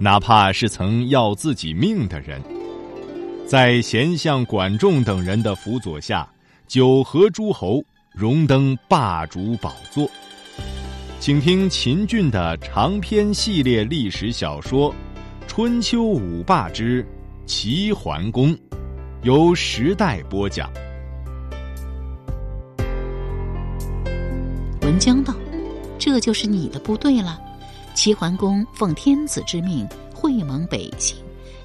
哪怕是曾要自己命的人，在贤相管仲等人的辅佐下，九合诸侯，荣登霸主宝座。请听秦俊的长篇系列历史小说《春秋五霸之齐桓公》，由时代播讲。文江道：“这就是你的部队了。”齐桓公奉天子之命会盟北行，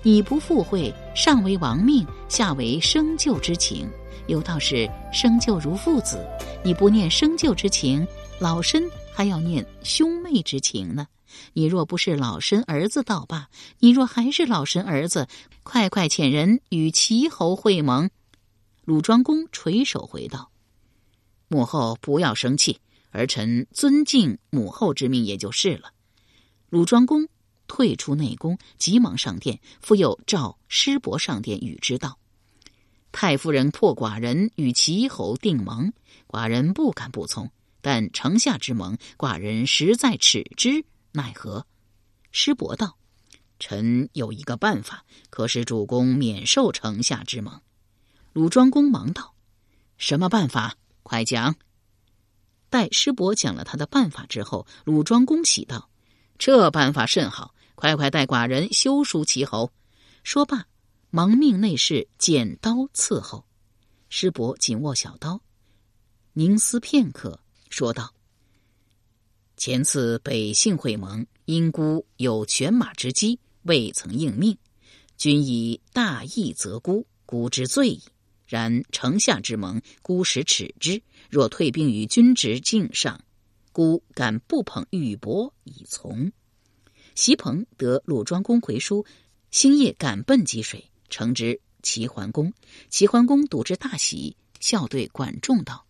你不赴会，上为亡命，下为生救之情。有道是生救如父子，你不念生救之情，老身还要念兄妹之情呢。你若不是老身儿子倒罢，你若还是老身儿子，快快遣人与齐侯会盟。鲁庄公垂手回道：“母后不要生气，儿臣尊敬母后之命也就是了。”鲁庄公退出内宫，急忙上殿，复又召师伯上殿与之道：“太夫人破寡人与齐侯定盟，寡人不敢不从。但城下之盟，寡人实在耻之，奈何？”师伯道：“臣有一个办法，可使主公免受城下之盟。”鲁庄公忙道：“什么办法？快讲！”待师伯讲了他的办法之后，鲁庄公喜道。这办法甚好，快快带寡人修书齐侯。说罢，忙命内侍剪刀伺候。师伯紧握小刀，凝思片刻，说道：“前次北信会盟，因孤有犬马之机，未曾应命。君以大义责孤，孤之罪矣。然城下之盟，孤实耻之。若退兵于君之境上。”孤敢不捧玉帛以从？席鹏得鲁庄公回书，星夜赶奔济水，呈之齐桓公。齐桓公睹之大喜，笑对管仲道：“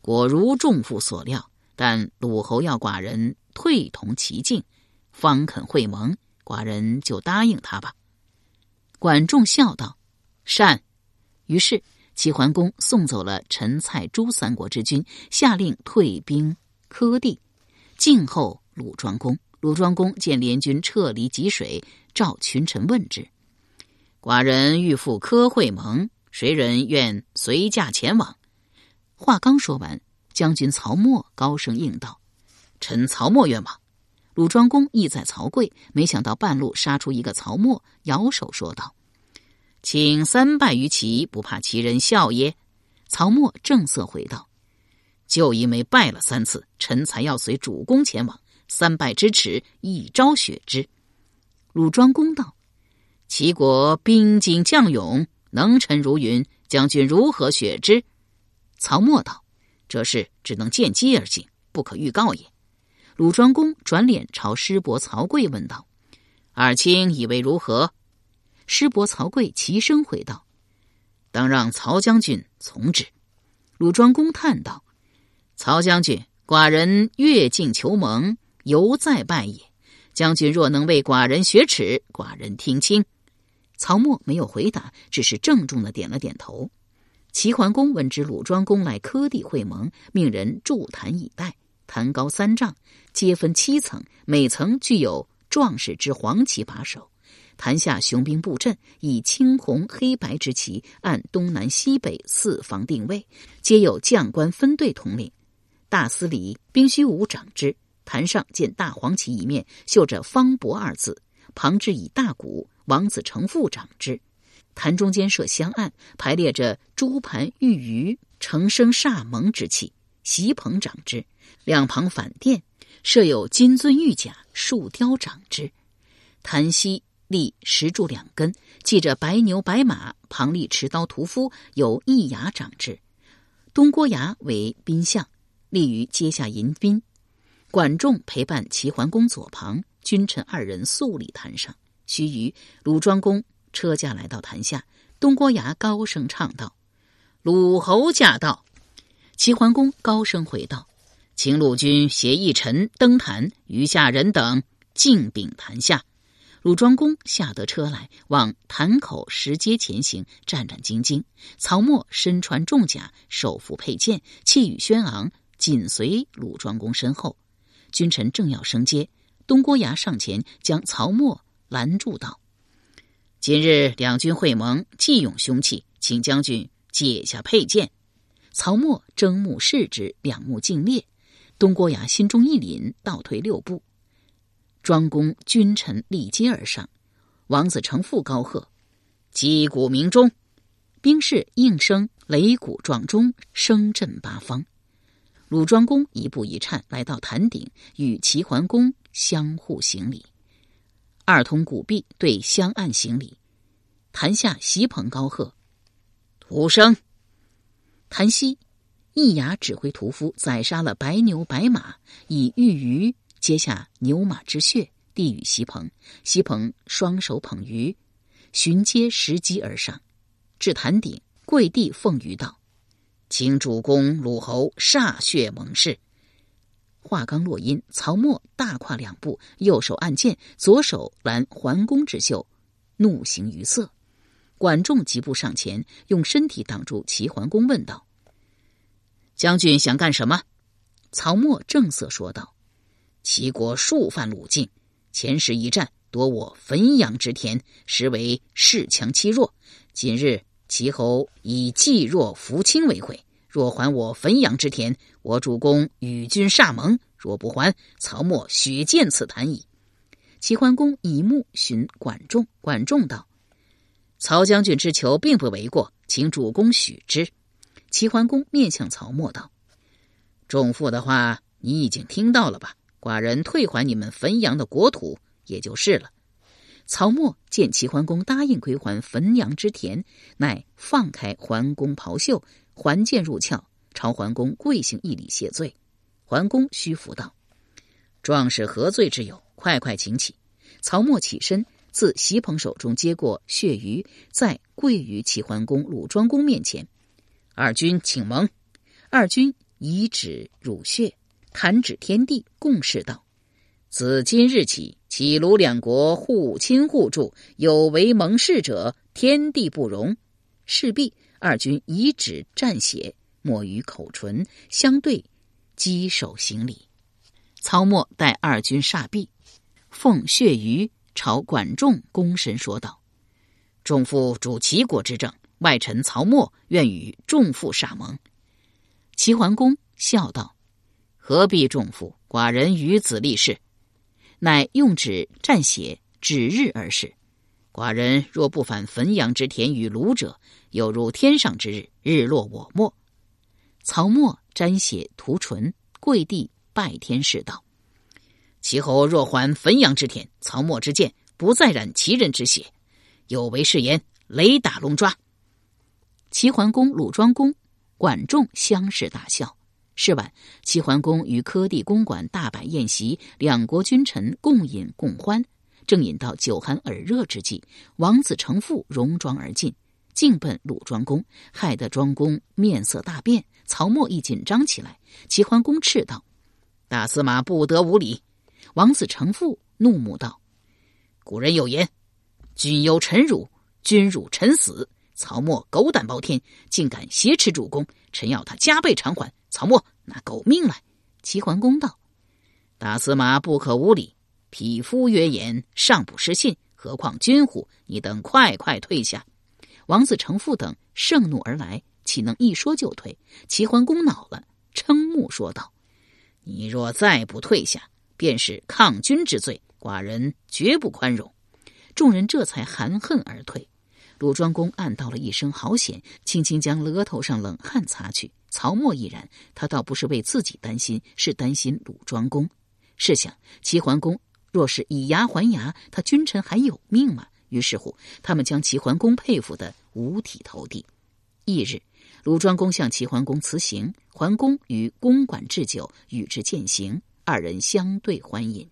果如仲父所料，但鲁侯要寡人退同齐境，方肯会盟，寡人就答应他吧。”管仲笑道：“善。”于是齐桓公送走了陈、蔡、朱三国之君，下令退兵。柯地，静候鲁庄公。鲁庄公见联军撤离济水，召群臣问之：“寡人欲赴柯会盟，谁人愿随驾前往？”话刚说完，将军曹沫高声应道：“臣曹沫愿往。”鲁庄公意在曹刿，没想到半路杀出一个曹沫，摇手说道：“请三拜于齐，不怕齐人笑耶？”曹沫正色回道。就因为拜了三次，臣才要随主公前往。三拜之耻，一朝雪之。鲁庄公道：“齐国兵精将勇，能臣如云，将军如何雪之？”曹沫道：“这事只能见机而行，不可预告也。”鲁庄公转脸朝师伯曹刿问道：“二卿以为如何？”师伯曹刿齐声回道：“当让曹将军从之。”鲁庄公叹道。曹将军，寡人越境求盟，犹在拜也。将军若能为寡人雪耻，寡人听清。曹沫没有回答，只是郑重的点了点头。齐桓公闻知鲁庄公来柯地会盟，命人筑坛以待。坛高三丈，皆分七层，每层具有壮士之黄旗把守。坛下雄兵布阵，以青红黑白之旗按东南西北四方定位，皆有将官分队统领。大司礼兵须武长之，坛上见大黄旗一面，绣着“方伯”二字，旁置以大鼓，王子成父长之。坛中间设香案，排列着朱盘玉鱼，成生煞蒙之气。席棚长之，两旁反殿设有金尊玉甲树雕长之。坛西立石柱两根，系着白牛白马，旁立持刀屠夫，有一牙长之。东郭牙为宾相。立于阶下迎宾，管仲陪伴齐桓公左旁，君臣二人肃立坛上。须臾，鲁庄公车驾来到坛下，东郭牙高声唱道：“鲁侯驾到！”齐桓公高声回道：“请鲁君携一臣登坛，余下人等敬禀坛下。”鲁庄公下得车来，往坛口石阶前行，战战兢兢。曹沫身穿重甲，手扶佩剑，气宇轩昂，紧随鲁庄公身后。君臣正要升阶，东郭牙上前将曹沫拦住，道：“今日两军会盟，既用凶器，请将军解下佩剑。”曹沫睁目视之，两目尽裂。东郭牙心中一凛，倒退六步。庄公君臣立阶而上，王子成父高喝：“击鼓鸣钟！”兵士应声擂鼓撞钟，声震八方。鲁庄公一步一颤来到坛顶，与齐桓公相互行礼。二通鼓壁，对相岸行礼。坛下席棚高喝：“徒生！”谭西易牙指挥屠夫宰杀了白牛白马，以玉鱼。接下牛马之血，递与席鹏。席鹏双手捧鱼，寻阶拾击而上，至坛顶，跪地奉鱼道：“请主公鲁侯歃血盟誓。”话刚落音，曹沫大跨两步，右手按剑，左手拦桓公之袖，怒形于色。管仲急步上前，用身体挡住齐桓公，问道：“将军想干什么？”曹沫正色说道。齐国数犯鲁境，前时一战夺我汾阳之田，实为恃强欺弱。今日齐侯以济弱扶倾为惠，若还我汾阳之田，我主公与君歃盟；若不还，曹沫血溅此坛矣。齐桓公以目寻管仲，管仲道：“曹将军之求并不为过，请主公许之。”齐桓公面向曹沫道：“仲父的话，你已经听到了吧？”寡人退还你们汾阳的国土，也就是了。曹沫见齐桓公答应归还汾阳之田，乃放开桓公袍袖，还剑入鞘，朝桓公跪行一礼谢罪。桓公虚服道：“壮士何罪之有？快快请起。”曹沫起身，自席鹏手中接过血鱼，再跪于齐桓公、鲁庄公面前：“二君请盟。”二君以指乳血。弹指天地，共事道：“自今日起，齐鲁两国互亲互助，有违盟誓者，天地不容。”势必，二军以指蘸血，抹于口唇，相对稽首行礼。曹沫待二军煞毕，奉血鱼朝管仲躬身说道：“仲父主齐国之政，外臣曹沫愿与仲父煞盟。”齐桓公笑道。何必重父？寡人与子立誓，乃用纸蘸血，指日而誓。寡人若不返汾阳之田与鲁者，有如天上之日，日落我没。曹沫沾血涂唇，跪地拜天誓道：“齐侯若还汾阳之田，曹沫之剑不再染其人之血。有违誓言，雷打龙抓。”齐桓公、鲁庄公、管仲相视大笑。是晚，齐桓公与柯地公馆大摆宴席，两国君臣共饮共欢。正饮到酒酣耳热之际，王子成父戎装而进，径奔鲁庄公，害得庄公面色大变。曹沫一紧张起来。齐桓公斥道：“大司马不得无礼！”王子成父怒目道：“古人有言，君忧臣辱，君辱臣死。曹沫狗胆包天，竟敢挟持主公，臣要他加倍偿还。”曹沫拿狗命来！齐桓公道：“大司马不可无礼，匹夫约言，尚不失信，何况君乎？你等快快退下！”王子成父等盛怒而来，岂能一说就退？齐桓公恼了，瞠目说道：“你若再不退下，便是抗君之罪，寡人绝不宽容。”众人这才含恨而退。鲁庄公暗道了一声好险，轻轻将额头上冷汗擦去。曹沫亦然，他倒不是为自己担心，是担心鲁庄公。试想，齐桓公若是以牙还牙，他君臣还有命吗？于是乎，他们将齐桓公佩服得五体投地。翌日，鲁庄公向齐桓公辞行，桓公于公馆置酒，与之饯行，二人相对欢饮。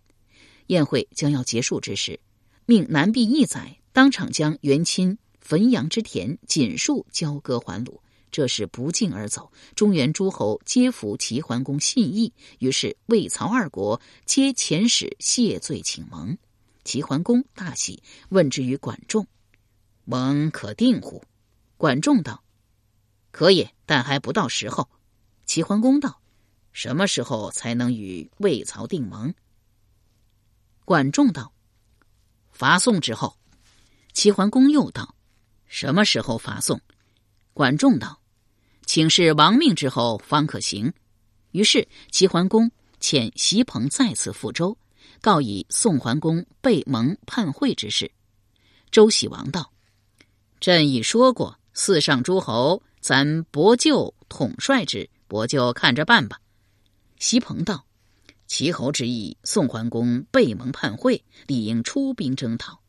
宴会将要结束之时。命南壁义载当场将元亲汾阳之田锦树交割还鲁。这是不胫而走。中原诸侯皆服齐桓公信义，于是魏、曹二国皆遣使谢罪请盟。齐桓公大喜，问之于管仲：“盟可定乎？”管仲道：“可也，但还不到时候。”齐桓公道：“什么时候才能与魏、曹定盟？”管仲道：“伐宋之后。”齐桓公又道：“什么时候伐宋？”管仲道。请示亡命之后方可行。于是齐桓公遣席鹏再次赴周，告以宋桓公被蒙叛会之事。周喜王道：“朕已说过，四上诸侯，咱伯舅统帅之，伯舅看着办吧。”席鹏道：“齐侯之意，宋桓公被蒙叛会，理应出兵征讨。”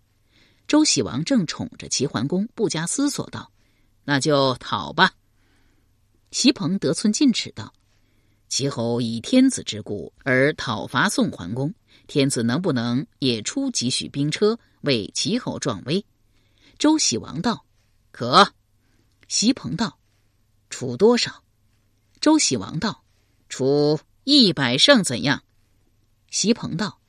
周喜王正宠着齐桓公，不加思索道：“那就讨吧。”席鹏得寸进尺道：“齐侯以天子之故而讨伐宋桓公，天子能不能也出几许兵车为齐侯壮威？”周喜王道：“可。”席鹏道：“出多少？”周喜王道：“出一百胜怎样？”席鹏道：“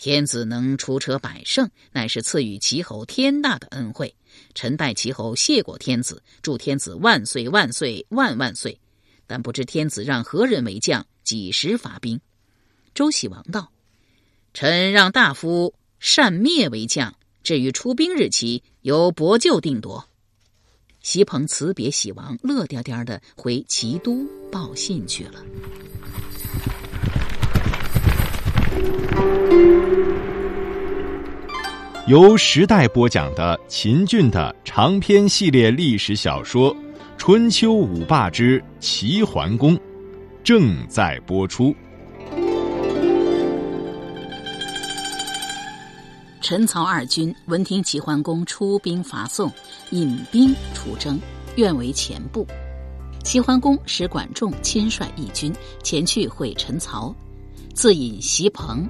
天子能出车百胜，乃是赐予齐侯天大的恩惠。”臣代齐侯谢过天子，祝天子万岁万岁万万岁。但不知天子让何人为将，几时发兵？周喜王道：“臣让大夫善灭为将，至于出兵日期，由伯舅定夺。”席鹏辞别喜王，乐颠颠的回齐都报信去了。由时代播讲的秦俊的长篇系列历史小说《春秋五霸之齐桓公》正在播出。陈曹二军闻听齐桓公出兵伐宋，引兵出征，愿为前部。齐桓公使管仲亲率义军前去会陈曹，自引席鹏、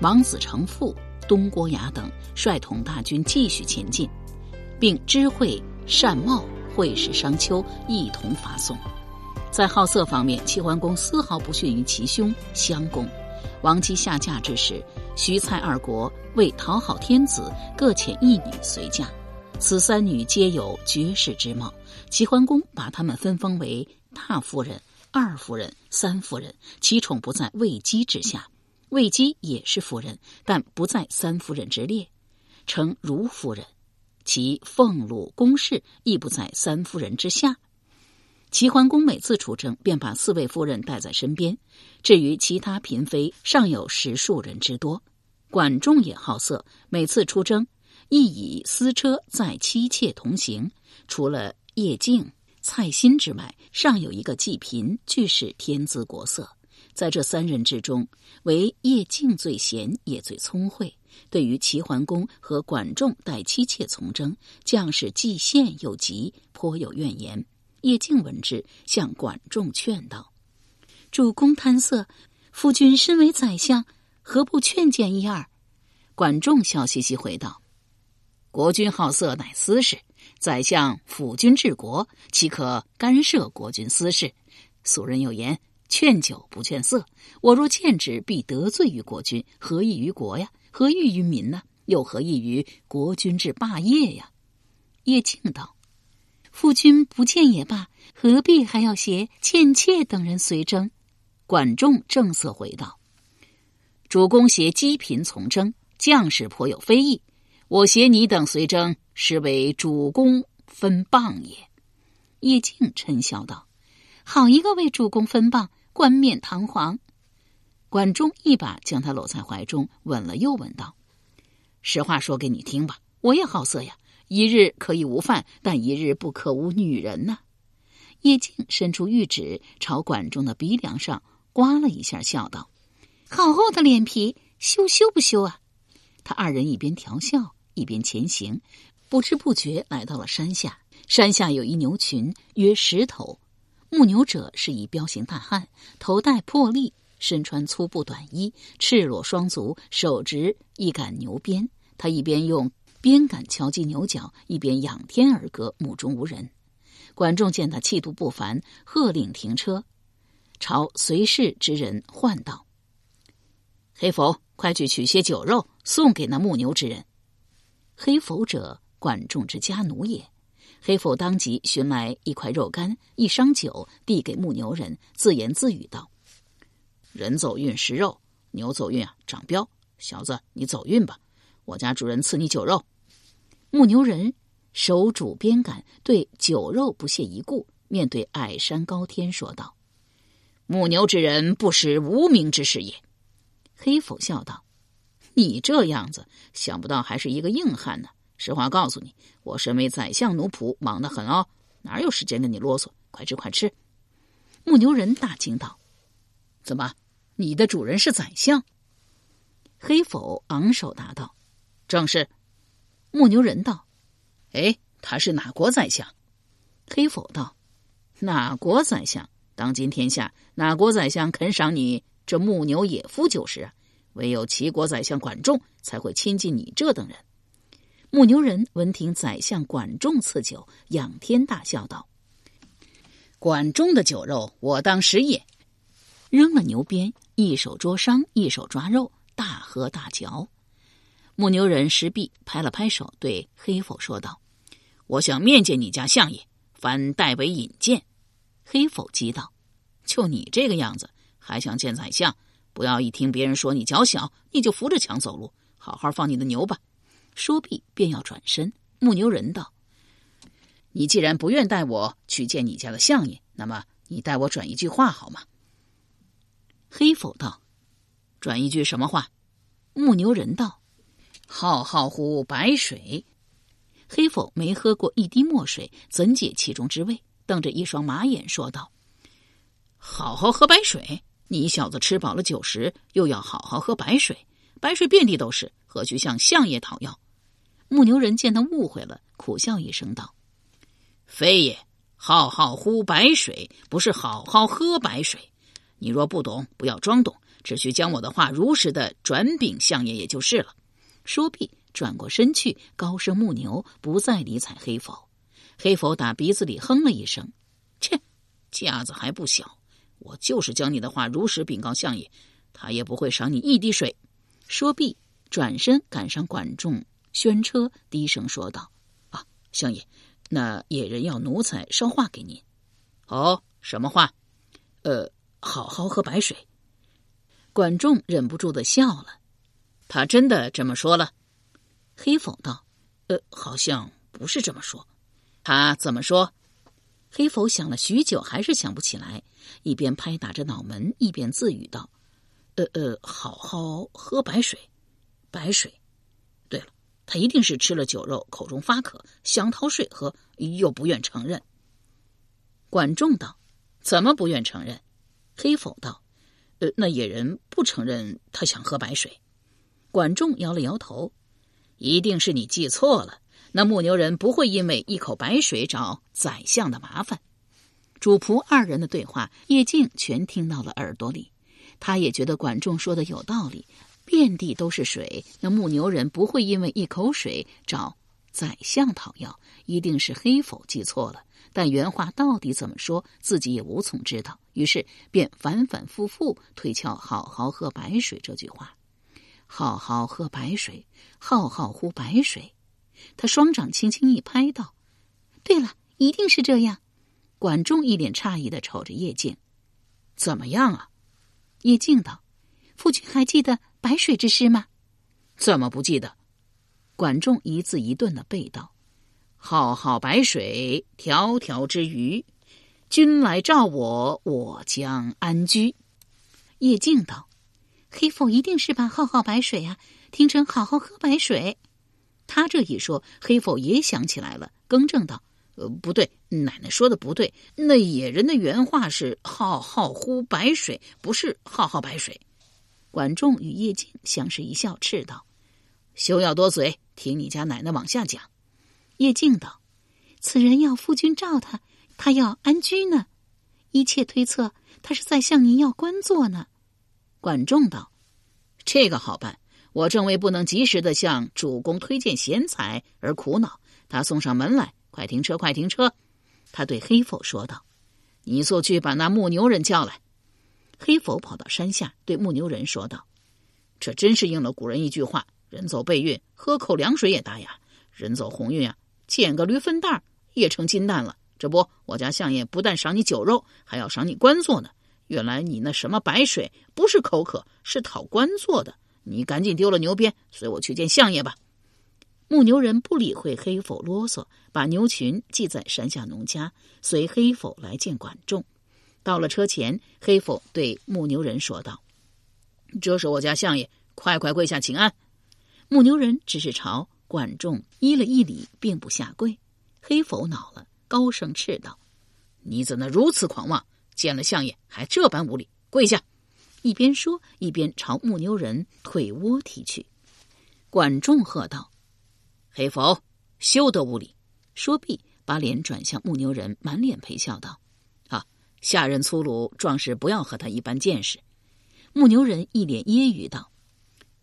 王子成父。东郭牙等率统大军继续前进，并知会单茂、会使商丘一同伐宋。在好色方面，齐桓公丝毫不逊于其兄襄公。王姬下嫁之时，徐蔡二国为讨好天子，各遣一女随嫁。此三女皆有绝世之貌，齐桓公把她们分封为大夫人、二夫人、三夫人，其宠不在魏姬之下。魏姬也是夫人，但不在三夫人之列，称如夫人。其俸禄宫室亦不在三夫人之下。齐桓公每次出征，便把四位夫人带在身边。至于其他嫔妃，尚有十数人之多。管仲也好色，每次出征，亦以私车载妻妾同行。除了叶敬、蔡新之外，尚有一个季嫔，俱是天姿国色。在这三人之中，唯叶敬最贤，也最聪慧。对于齐桓公和管仲带妻妾从征，将士既羡又急，颇有怨言。叶敬闻之，向管仲劝道：“主公贪色，夫君身为宰相，何不劝谏一二？”管仲笑嘻嘻回道：“国君好色乃私事，宰相辅君治国，岂可干涉国君私事？俗人有言。”劝酒不劝色，我若劝之，必得罪于国君，何益于国呀？何益于民呢？又何益于国君之霸业呀？叶庆道：“夫君不见也罢，何必还要携倩妾等人随征？”管仲正色回道：“主公携姬嫔从征，将士颇有非议。我携你等随征，实为主公分谤也。”叶敬嗔笑道：“好一个为主公分谤！”冠冕堂皇，管仲一把将他搂在怀中，吻了又吻道：“实话说给你听吧，我也好色呀。一日可以无饭，但一日不可无女人呐。”叶静伸出玉指朝管仲的鼻梁上刮了一下，笑道：“好厚的脸皮，羞羞不羞啊？”他二人一边调笑，一边前行，不知不觉来到了山下。山下有一牛群，约十头。牧牛者是一彪形大汉，头戴破笠，身穿粗布短衣，赤裸双足，手执一杆牛鞭，他一边用鞭杆敲击牛角，一边仰天而歌，目中无人。管仲见他气度不凡，喝令停车，朝随侍之人唤道：“黑佛，快去取些酒肉送给那牧牛之人。”黑否者，管仲之家奴也。黑否当即寻来一块肉干、一觞酒，递给牧牛人，自言自语道：“人走运食肉，牛走运啊长膘。小子，你走运吧，我家主人赐你酒肉。”牧牛人手拄鞭杆，对酒肉不屑一顾，面对矮山高天说道：“牧牛之人不识无名之事也。”黑否笑道：“你这样子，想不到还是一个硬汉呢。”实话告诉你，我身为宰相奴仆，忙得很哦，哪有时间跟你啰嗦？快吃，快吃！牧牛人大惊道：“怎么，你的主人是宰相？”黑否昂首答道：“正是。”牧牛人道：“哎，他是哪国宰相？”黑否道：“哪国宰相？当今天下哪国宰相肯赏你这牧牛野夫就是？唯有齐国宰相管仲才会亲近你这等人。”牧牛人闻听宰相管仲赐酒，仰天大笑道：“管仲的酒肉，我当食也。”扔了牛鞭，一手捉伤，一手抓肉，大喝大嚼。牧牛人石壁拍了拍手，对黑否说道：“我想面见你家相爷，凡代为引荐。”黑否急道：“就你这个样子，还想见宰相？不要一听别人说你脚小，你就扶着墙走路。好好放你的牛吧。”说毕，便要转身。牧牛人道：“你既然不愿带我去见你家的相爷，那么你带我转一句话好吗？”黑否道：“转一句什么话？”牧牛人道：“浩浩乎白水。”黑否没喝过一滴墨水，怎解其中之味？瞪着一双马眼说道：“好好喝白水？你小子吃饱了酒食，又要好好喝白水？白水遍地都是。”何须向相爷讨要？牧牛人见他误会了，苦笑一声道：“非也，浩浩乎白水，不是好好喝白水。你若不懂，不要装懂，只需将我的话如实的转禀相爷也就是了。”说毕，转过身去，高声牧牛，不再理睬黑否。黑否打鼻子里哼了一声：“切，架子还不小。我就是将你的话如实禀告相爷，他也不会赏你一滴水。”说毕。转身赶上管仲宣车，低声说道：“啊，相爷，那野人要奴才捎话给您。哦，什么话？呃，好好喝白水。”管仲忍不住的笑了。他真的这么说了？黑否道：“呃，好像不是这么说。他怎么说？”黑否想了许久，还是想不起来，一边拍打着脑门，一边自语道：“呃呃，好好喝白水。”白水，对了，他一定是吃了酒肉，口中发渴，想讨水喝，又不愿承认。管仲道：“怎么不愿承认？”黑否道：“呃，那野人不承认他想喝白水。”管仲摇了摇头：“一定是你记错了。那牧牛人不会因为一口白水找宰相的麻烦。”主仆二人的对话，叶静全听到了耳朵里，他也觉得管仲说的有道理。遍地都是水，那牧牛人不会因为一口水找宰相讨要，一定是黑否记错了。但原话到底怎么说，自己也无从知道。于是便反反复复推敲“好好喝白水”这句话，“好好喝白水，浩浩乎白水。”他双掌轻轻一拍，道：“对了，一定是这样。”管仲一脸诧异的瞅着叶静：“怎么样啊？”叶静道：“夫君还记得？”白水之诗吗？怎么不记得？管仲一字一顿的背道：“浩浩白水，迢迢之鱼。君来召我，我将安居。”叶静道：“黑否一定是把浩浩白水啊听成好好喝白水。”他这一说，黑否也想起来了，更正道：“呃，不对，奶奶说的不对。那野人的原话是‘浩浩乎白水’，不是‘浩浩白水’。”管仲与叶静相视一笑，斥道：“休要多嘴，听你家奶奶往下讲。”叶静道：“此人要夫君召他，他要安居呢。一切推测，他是在向您要官做呢。”管仲道：“这个好办，我正为不能及时的向主公推荐贤才而苦恼。他送上门来，快停车，快停车！他对黑否说道：“你速去把那牧牛人叫来。”黑否跑到山下，对牧牛人说道：“这真是应了古人一句话：人走背运，喝口凉水也大雅；人走鸿运啊，捡个驴粪蛋也成金蛋了。这不，我家相爷不但赏你酒肉，还要赏你官做呢。原来你那什么白水不是口渴，是讨官做的。你赶紧丢了牛鞭，随我去见相爷吧。”牧牛人不理会黑否啰嗦，把牛群系在山下农家，随黑否来见管仲。到了车前，黑否对牧牛人说道：“这是我家相爷，快快跪下请安。”牧牛人只是朝管仲依了一礼，并不下跪。黑否恼了，高声斥道：“你怎能如此狂妄？见了相爷还这般无礼？跪下！”一边说，一边朝牧牛人腿窝踢去。管仲喝道。黑否，休得无礼！说毕，把脸转向牧牛人，满脸陪笑道：“啊，下人粗鲁，壮士不要和他一般见识。”牧牛人一脸揶揄道：“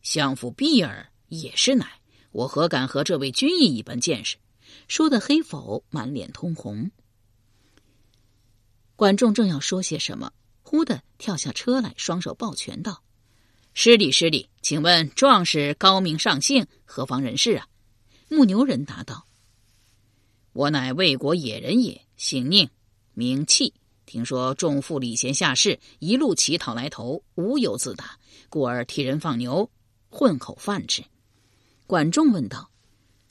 相府婢儿也是奶，我何敢和这位君意一般见识？”说的黑否满脸通红。管仲正要说些什么，忽的跳下车来，双手抱拳道：“失礼失礼，请问壮士高明上姓，何方人士啊？”牧牛人答道：“我乃魏国野人也，姓宁，名弃。听说众妇礼贤下士一路乞讨来投，无有自打，故而替人放牛，混口饭吃。”管仲问道：“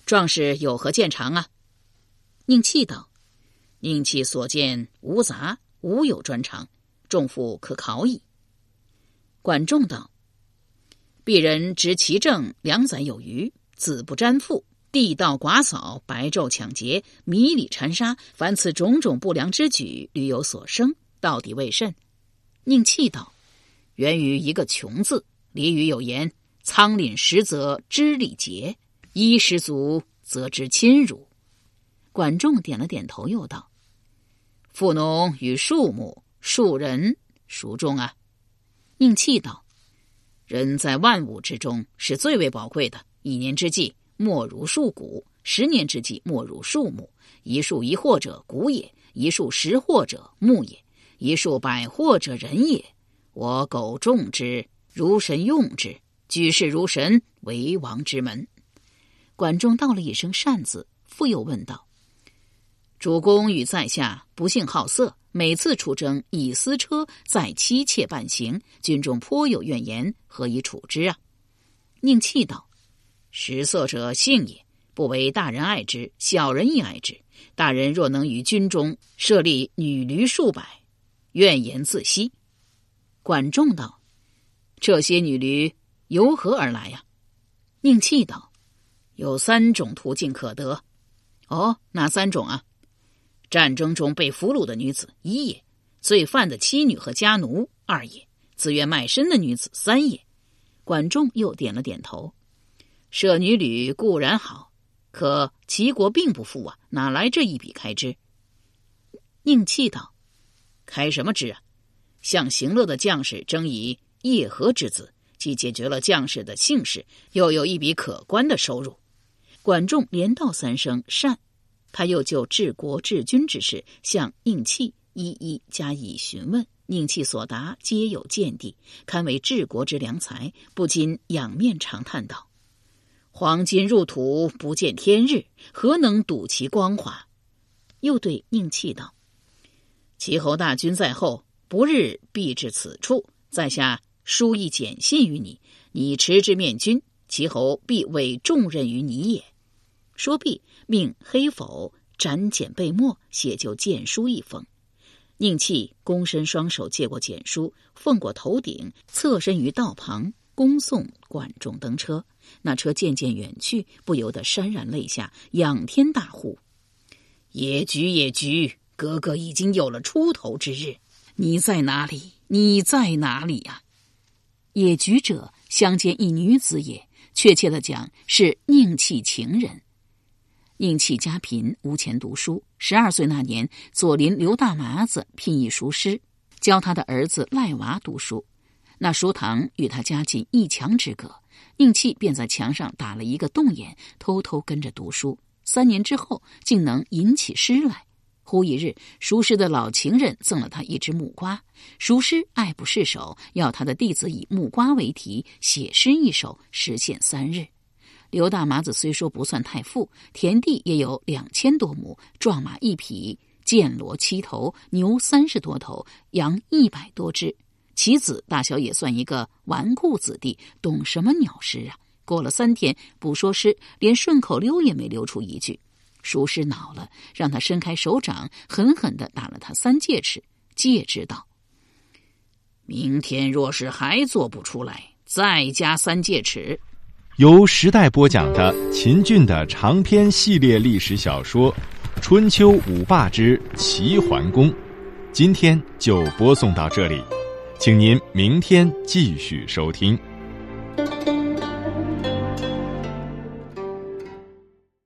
壮士有何见长啊？”宁弃道：“宁弃所见无杂，无有专长，众妇可考矣。”管仲道：“鄙人执其政两载有余，子不沾父。”地道寡扫、白昼抢劫、迷里缠杀，凡此种种不良之举，屡有所生，到底为甚？宁气道：“源于一个穷字。俚语有言：‘仓廪实则知礼节，衣食足则知亲辱。’”管仲点了点头，又道：“富农与树木、树人孰重啊？”宁气道：“人在万物之中是最为宝贵的，一年之计。”莫如树谷，十年之计莫如树木。一树一获者谷也，一树十获者木也，一树百获者人也。我苟种之，如神用之，举世如神，为王之门。管仲道了一声善字，复又问道：“主公与在下不幸好色，每次出征以私车载妻妾伴行，军中颇有怨言，何以处之啊？”宁气道。食色者性也，不为大人爱之，小人亦爱之。大人若能于军中设立女驴数百，怨言自息。管仲道：“这些女驴由何而来呀？”宁气道：“有三种途径可得。哦，哪三种啊？战争中被俘虏的女子一也，罪犯的妻女和家奴二也，自愿卖身的女子三也。”管仲又点了点头。舍女旅固然好，可齐国并不富啊，哪来这一笔开支？宁气道：“开什么支啊？向行乐的将士征以叶和之子，既解决了将士的姓氏，又有一笔可观的收入。”管仲连道三声善，他又就治国治军之事向宁气一一加以询问。宁气所答皆有见地，堪为治国之良才，不禁仰面长叹道。黄金入土不见天日，何能睹其光华？又对宁气道：“齐侯大军在后，不日必至此处。在下书一简信于你，你持之面君，齐侯必委重任于你也。”说毕，命黑否斩简备墨，写就荐书一封。宁弃躬身双手接过简书，奉过头顶，侧身于道旁。恭送管仲登车，那车渐渐远去，不由得潸然泪下，仰天大呼：“野菊，野菊，哥哥已经有了出头之日，你在哪里？你在哪里呀？”野菊者，乡间一女子也，确切的讲是宁弃情人。宁弃家贫，无钱读书。十二岁那年，左邻刘大麻子聘一塾师，教他的儿子赖娃读书。那书堂与他家仅一墙之隔，宁弃便在墙上打了一个洞眼，偷偷跟着读书。三年之后，竟能吟起诗来。忽一日，熟师的老情人赠了他一只木瓜，熟师爱不释手，要他的弟子以木瓜为题写诗一首，实现三日。刘大麻子虽说不算太富，田地也有两千多亩，壮马一匹，剑骡七头，牛三十多头，羊一百多只。其子大小也算一个纨绔子弟，懂什么鸟诗啊？过了三天，不说诗，连顺口溜也没溜出一句。熟师恼了，让他伸开手掌，狠狠的打了他三戒尺，戒之道：明天若是还做不出来，再加三戒尺。由时代播讲的秦俊的长篇系列历史小说《春秋五霸之齐桓公》，今天就播送到这里。请您明天继续收听。